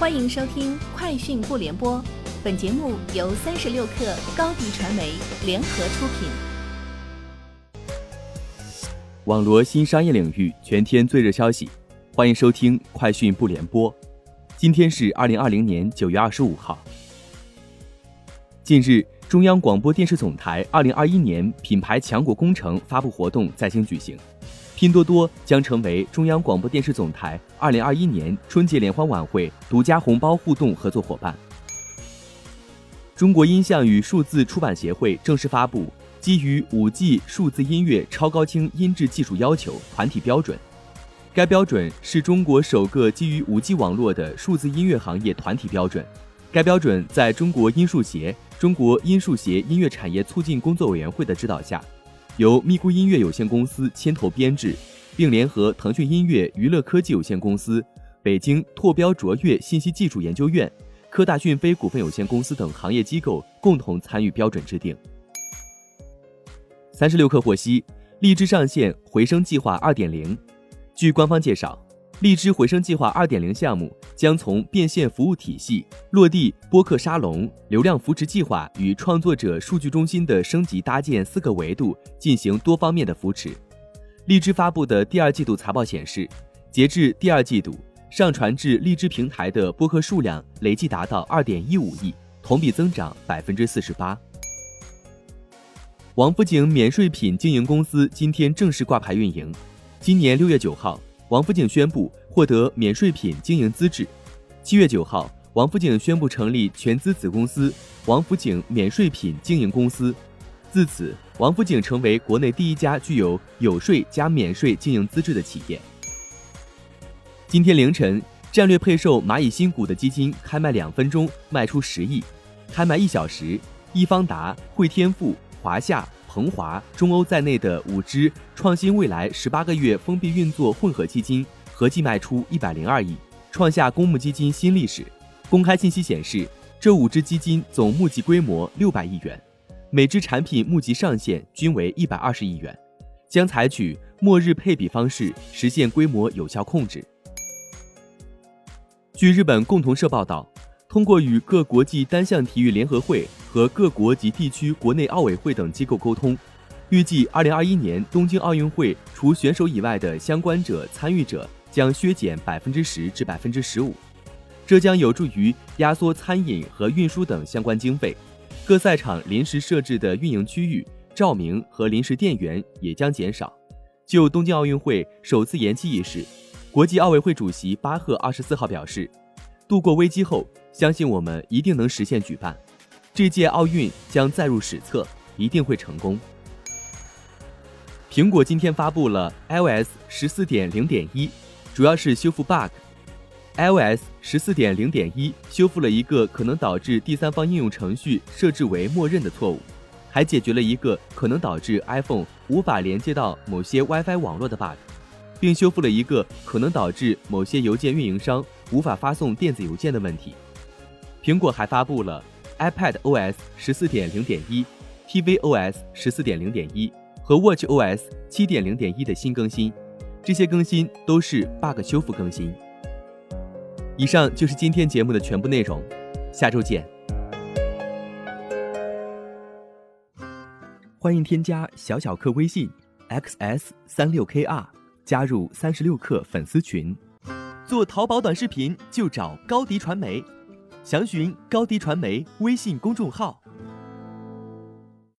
欢迎收听《快讯不联播》，本节目由三十六克高低传媒联合出品。网罗新商业领域全天最热消息，欢迎收听《快讯不联播》。今天是二零二零年九月二十五号。近日，中央广播电视总台二零二一年品牌强国工程发布活动在京举行。拼多多将成为中央广播电视总台二零二一年春节联欢晚会独家红包互动合作伙伴。中国音像与数字出版协会正式发布基于五 G 数字音乐超高清音质技术要求团体标准，该标准是中国首个基于五 G 网络的数字音乐行业团体标准。该标准在中国音数协、中国音数协音乐产业促进工作委员会的指导下。由咪咕音乐有限公司牵头编制，并联合腾讯音乐娱乐科技有限公司、北京拓标卓越信息技术研究院、科大讯飞股份有限公司等行业机构共同参与标准制定。三十六氪获悉，荔枝上线回声计划二点零。据官方介绍。荔枝回声计划二点零项目将从变现服务体系落地播客沙龙、流量扶持计划与创作者数据中心的升级搭建四个维度进行多方面的扶持。荔枝发布的第二季度财报显示，截至第二季度，上传至荔枝平台的播客数量累计达到二点一五亿，同比增长百分之四十八。王府井免税品经营公司今天正式挂牌运营，今年六月九号。王府井宣布获得免税品经营资质。七月九号，王府井宣布成立全资子公司——王府井免税品经营公司。自此，王府井成为国内第一家具有有税加免税经营资质的企业。今天凌晨，战略配售蚂蚁新股的基金开卖两分钟卖出十亿，开卖一小时，易方达、汇添富、华夏。鹏华、中欧在内的五只创新未来十八个月封闭运作混合基金合计卖出一百零二亿，创下公募基金新历史。公开信息显示，这五只基金总募集规模六百亿元，每只产品募集上限均为一百二十亿元，将采取末日配比方式实现规模有效控制。据日本共同社报道。通过与各国际单项体育联合会和各国及地区国内奥委会等机构沟通，预计2021年东京奥运会除选手以外的相关者参与者将削减百分之十至百分之十五，这将有助于压缩餐饮和运输等相关经费。各赛场临时设置的运营区域、照明和临时电源也将减少。就东京奥运会首次延期一事，国际奥委会主席巴赫二十四号表示。度过危机后，相信我们一定能实现举办这届奥运，将载入史册，一定会成功。苹果今天发布了 iOS 十四点零点一，主要是修复 bug。iOS 十四点零点一修复了一个可能导致第三方应用程序设置为默认的错误，还解决了一个可能导致 iPhone 无法连接到某些 WiFi 网络的 bug。并修复了一个可能导致某些邮件运营商无法发送电子邮件的问题。苹果还发布了 iPad OS 十四点零点一、tvOS 十四点零点一和 watchOS 七点零点一的新更新，这些更新都是 bug 修复更新。以上就是今天节目的全部内容，下周见。欢迎添加小小客微信 xs 三六 kr。加入三十六氪粉丝群，做淘宝短视频就找高迪传媒，详询高迪传媒微信公众号。